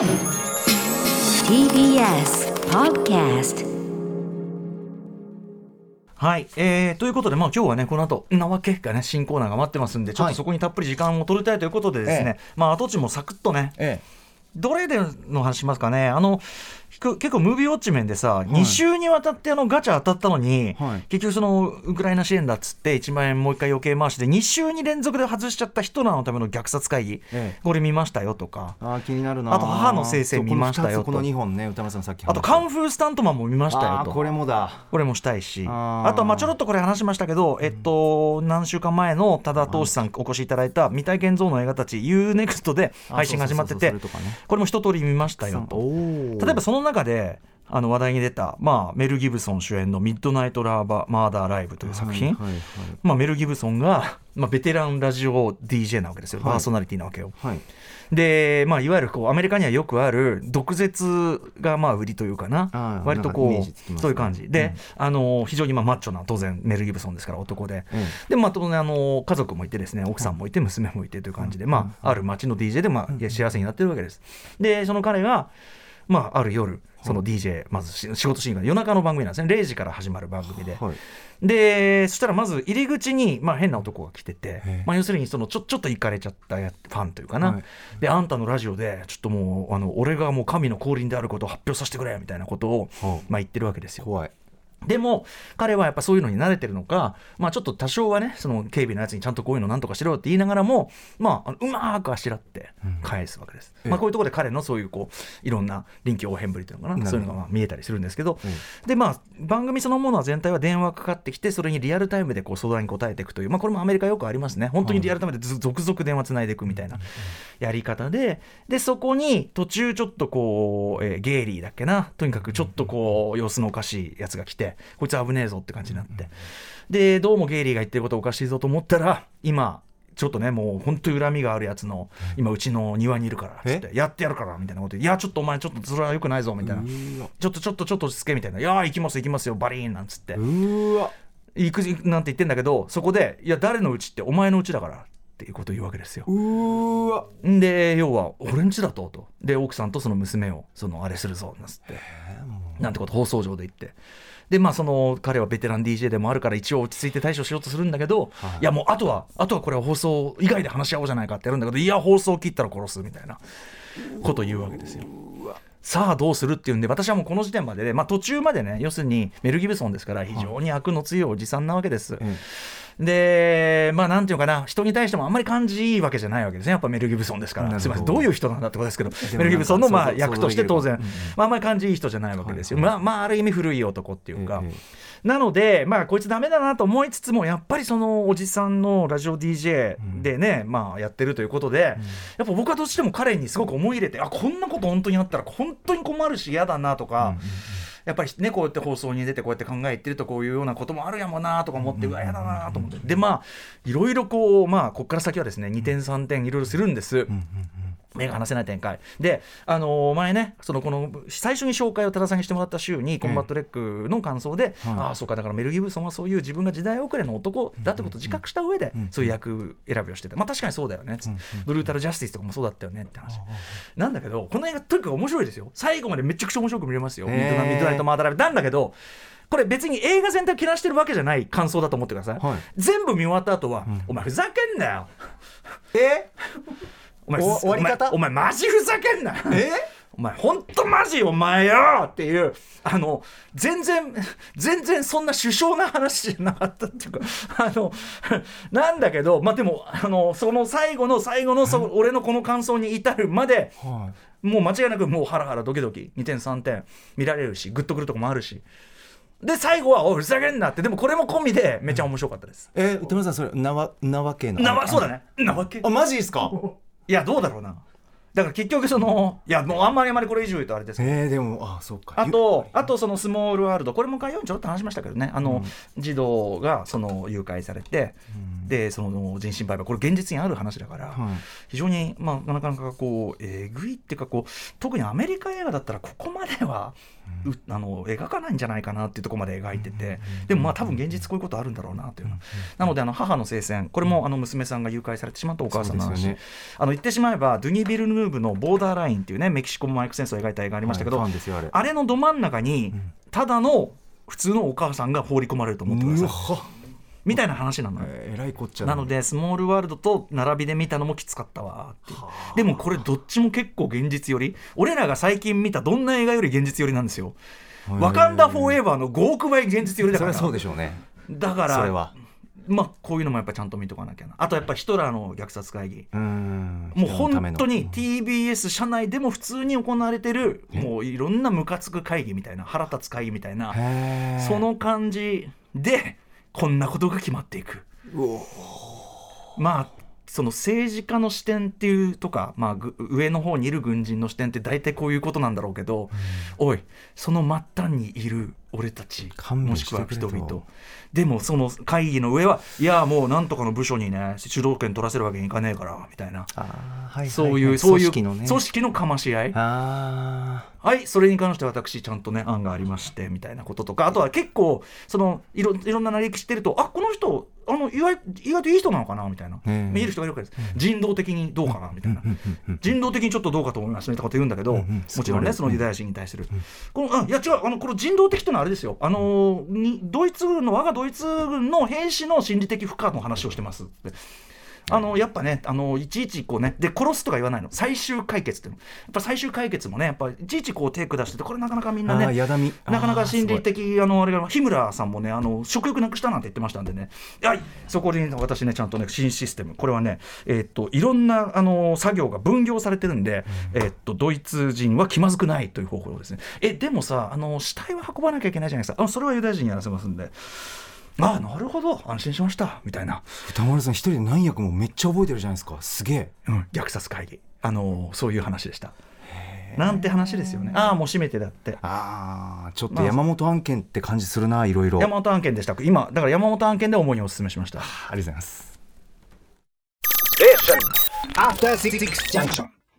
TBS Podcast はい、えー、ということで、まあ、今日はね、この後なわけがね、新コーナーが待ってますんで、ちょっはい。とそこにたっぷり時間を取りたいということでですね、えまあ、跡地もサクッとね、えどれでの話しますかね、あのく結構、ムービーウォッチメンでさ、2週にわたってあのガチャ当たったのに、はい。結局、そのウクライナ支援だっつって、1万円もう一回余計回しで、2週に連続で外しちゃった人らのための虐殺会議、ええ。これ見ましたよとか。あー気になるなあと母の生成見ましたよと。この2本ね歌丸さんさっきあとカンフフースタントマンも見ましたよと。これもだ。これもしたいし、あとはまあちょろっとこれ話しましたけど、えっと、何週間前の多田投資さんお越しいただいた未体験ゾーンの映画たち UNEXT で配信が始まっててこれも一通り見ましたよと。お例えばその中であの話題に出た、まあ、メル・ギブソン主演の「ミッドナイト・ラーバー・マーダー・ライブ」という作品、はいはいまあ、メル・ギブソンが、まあ、ベテランラジオ DJ なわけですよ、はい。パーソナリティなわけよ。はい、はいで、まあ、いわゆるこうアメリカにはよくある毒舌がまあ売りというかな。割とこなんかイメージつきますね。うそういう感じ。で、うん。あの非常にまあマッチョな当然メル・ギブソンですから男で。えでまあ、当然あの家族もいてですね奥さんもいて娘もいてという感じで、まあ、ある町の DJ で、まあ、幸せになってるわけです。でその彼が、まあ、ある夜その DJ まずし仕事シーンが夜中の番組なんですね。0時から始まる番組で。えはいで。そしたらまず入り口に、まあ、変な男が来ててまあ、要するにそのちょちょっと行かれちゃったやファンというかな、はい。であんたのラジオでちょっともうあの俺がもう神の降臨であることを発表させてくれみたいなことを、はあまあ、言ってるわけですよ。怖いでも彼はやっぱそういうのに慣れてるのか、まあ、ちょっと多少はねその警備のやつにちゃんとこういうのなんとかしろよって言いながらも、まあ、うまーくあしらって返すわけです、ええ。まあ、こういうところで彼のそういうこういろんな臨機応変ぶりというのかなそういうのがまあ見えたりするんですけど、うん。でまあ番組そのものは全体は電話かかってきてそれにリアルタイムでこう相談に答えていくという、まあ、これもアメリカよくありますね。本当にリアルタイムでず続々電話つないでいくみたいなやり方ででそこに途中ちょっとこう、えーゲイリーだっけな？とにかくちょっとこう様子のおかしいやつが来てこいつ危ねえぞって感じになって。でどうもゲイリーが言ってることおかしいぞと思ったら今ちょっとねもう本当に恨みがあるやつの今うちの庭にいるからっつってやってやるからみたいなことでいやちょっとお前ちょっとそれはよくないぞみたいな。ちょっとちょっとちょっと落ち着けみたいな「いやー行きます行きますよバリーン」なんつって。うーわ。行くなんて言ってんだけどそこで「いや誰のうちってお前のうちだから」っていうことを言うわけですよ。で要は「俺んちだと」と。で奥さんとその娘をそのあれするぞなんつって。なんてこと放送上で言って。でまあその彼はベテラン DJ でもあるから一応落ち着いて対処しようとするんだけど、はい。い、やもうあとはあとはこれは放送以外で話し合おうじゃないかってやるんだけどいや放送切ったら殺すみたいなことを言うわけですよ。さあどうするっていうんで私はもうこの時点までで、まあ、途中までね要するにメル・ギブソンですから非常に悪の強いおじさんなわけです。えでまあなんていうかな人に対してもあんまり感じいいわけじゃないわけですね。やっぱメル・ギブソンですから。すみません。どういう人なんだってことですけど。もメル・ギブソンのまあ役として当然、まあ、あんまり感じいい人じゃないわけですよ、まあ、まあある意味古い男っていうか、ええなのでまあこいつダメだなと思いつつもやっぱりそのおじさんのラジオ DJ でね、まあやってるということで、やっぱ僕はどうしても彼にすごく思い入れてあこんなこと本当にあったら本当に困るし嫌だなとか、やっぱりねこうやって放送に出てこうやって考えてるとこういうようなこともあるやもなとか思ってうわ嫌だなと思って。でまあいろいろこうまあここから先はですね2点3点いろいろするんです。目が離せない展開。で、あのー前ねそのこの最初に紹介を多田さんにしてもらった週にコンバットレックの感想で、はい。ああそうかだからメル・ギブソンはそういう自分が時代遅れの男だってことを自覚した上で、そういう役選びをしてて。まあ確かにそうだよね、ブルータル・ジャスティスとかもそうだったよね。って話、なんだけどこの映画とにかく面白いですよ。最後までめちゃくちゃ面白く見れますよ、ミッドナミッドナイト・マーダーライブなんだけどこれ別に映画全体をけなしてるわけじゃない感想だと思ってください、はい。全部見終わった後は、お前ふざけんなよ。え？お前お終わり方？お前お前マジふざけんなよ。え？お前ほんとマジお前よっていうあの全然全然そんな首相な話じゃなかったっていうか あのなんだけどまあでもあのその最後の最後のそ俺のこの感想に至るまではもう間違いなくもうハラハラドキドキ2点3点見られるしグッとくるとこもあるし。で最後は「おいふざけんな」ってでもこれも込みでめちゃ面白かったです。いえ歌丸さんそれなわなわけのなわそうだね。なわけ。あマジですか？いやどうだろうな。だから結局そのいやもうあんまりあんまりこれ以上言うとあれですけど。えー、でもあそうか。あと、あとそのスモールワールド、これも概要にちょろっと話しましたけどね、あの、児童がその誘拐されて、でその人身売買これ現実にある話だから、はい。非常に、まあ、なかなかこうえぐいっていうかこう特にアメリカ映画だったらここまでは、うあの描かないんじゃないかなっていうところまで描いてて、でもまあ多分現実こういうことあるんだろうなというの、なのであの母の聖戦これもあの娘さんが誘拐されてしまったお母さんの話、ね。あの言ってしまえばドゥニ・ビルヌーブの「ボーダーライン」っていうねメキシコマイク戦争を描いた映画ありましたけど、はいあれあれのど真ん中にただの普通のお母さんが放り込まれると思ってくださいみたいな話なのよ。えーえらいこっちゃだなのでスモールワールドと並びで見たのもきつかったわってでもこれどっちも結構現実より。俺らが最近見たどんな映画より現実よりなんですよ。ワカンダ・フォーエバーの5億倍現実よりだから。それはそうでしょうね。だからそれは。まあこういうのもやっぱちゃんと見とかなきゃな。あとやっぱヒトラーの虐殺会議もう本当に TBS 社内でも普通に行われてるもういろんなムカつく会議みたいな腹立つ会議みたいなその感じでこんなことが決まっていく。まあその政治家の視点っていうとか、まあ、ぐ上の方にいる軍人の視点って大体こういうことなんだろうけど、おいその末端にいる俺たちもしくは人々。でもその会議の上はいやもうなんとかの部署にね主導権取らせるわけにいかねえからみたいな、そういうそういう組織のね。組織のかまし合い。あはいそれに関して私ちゃんとね案がありましてみたいなこととか。あとは結構そのいろいろんな歴史知ってるとあこの人あの意外意外といい人なのかなみたいな、ええ見える人がいるわけです、人道的にどうかなみたいな、人道的にちょっとどうかと思いますみたいなこと言うんだけど、もちろんねそのユダヤ人に対する、このあいや違うあのこの人道的っていうのはあれですよ。あのにドイツ軍の我がドイツ軍の兵士の心理的負荷の話をしてますって。あのやっぱねあのいちいちこうねで殺すとか言わないの。最終解決っていうの。やっぱ最終解決もねやっぱいちいちこう手下しててこれなかなかみんなねあーやだみ。なかなか心理的あのあれが日村さんもねあの食欲なくしたなんて言ってましたんでね。はいそこに私ねちゃんとね新システム。これはねえーっといろんなあの作業が分業されてるんで、えーっとドイツ人は気まずくないという方法ですね。えでもさあの死体は運ばなきゃいけないじゃないですか。あそれはユダヤ人にやらせますんであなるほど。安心しました。みたいな、歌丸さん一人で何役もめっちゃ覚えてるじゃないですか。すげえ。うん、虐殺会議。あのそういう話でした。なんて話ですよね。ああもう閉めてだって。あーちょっと山本案件って感じするないろいろ。あり山本案件でした。今だから山本案件で主にお勧めしました。がとうございます。After Six Junction.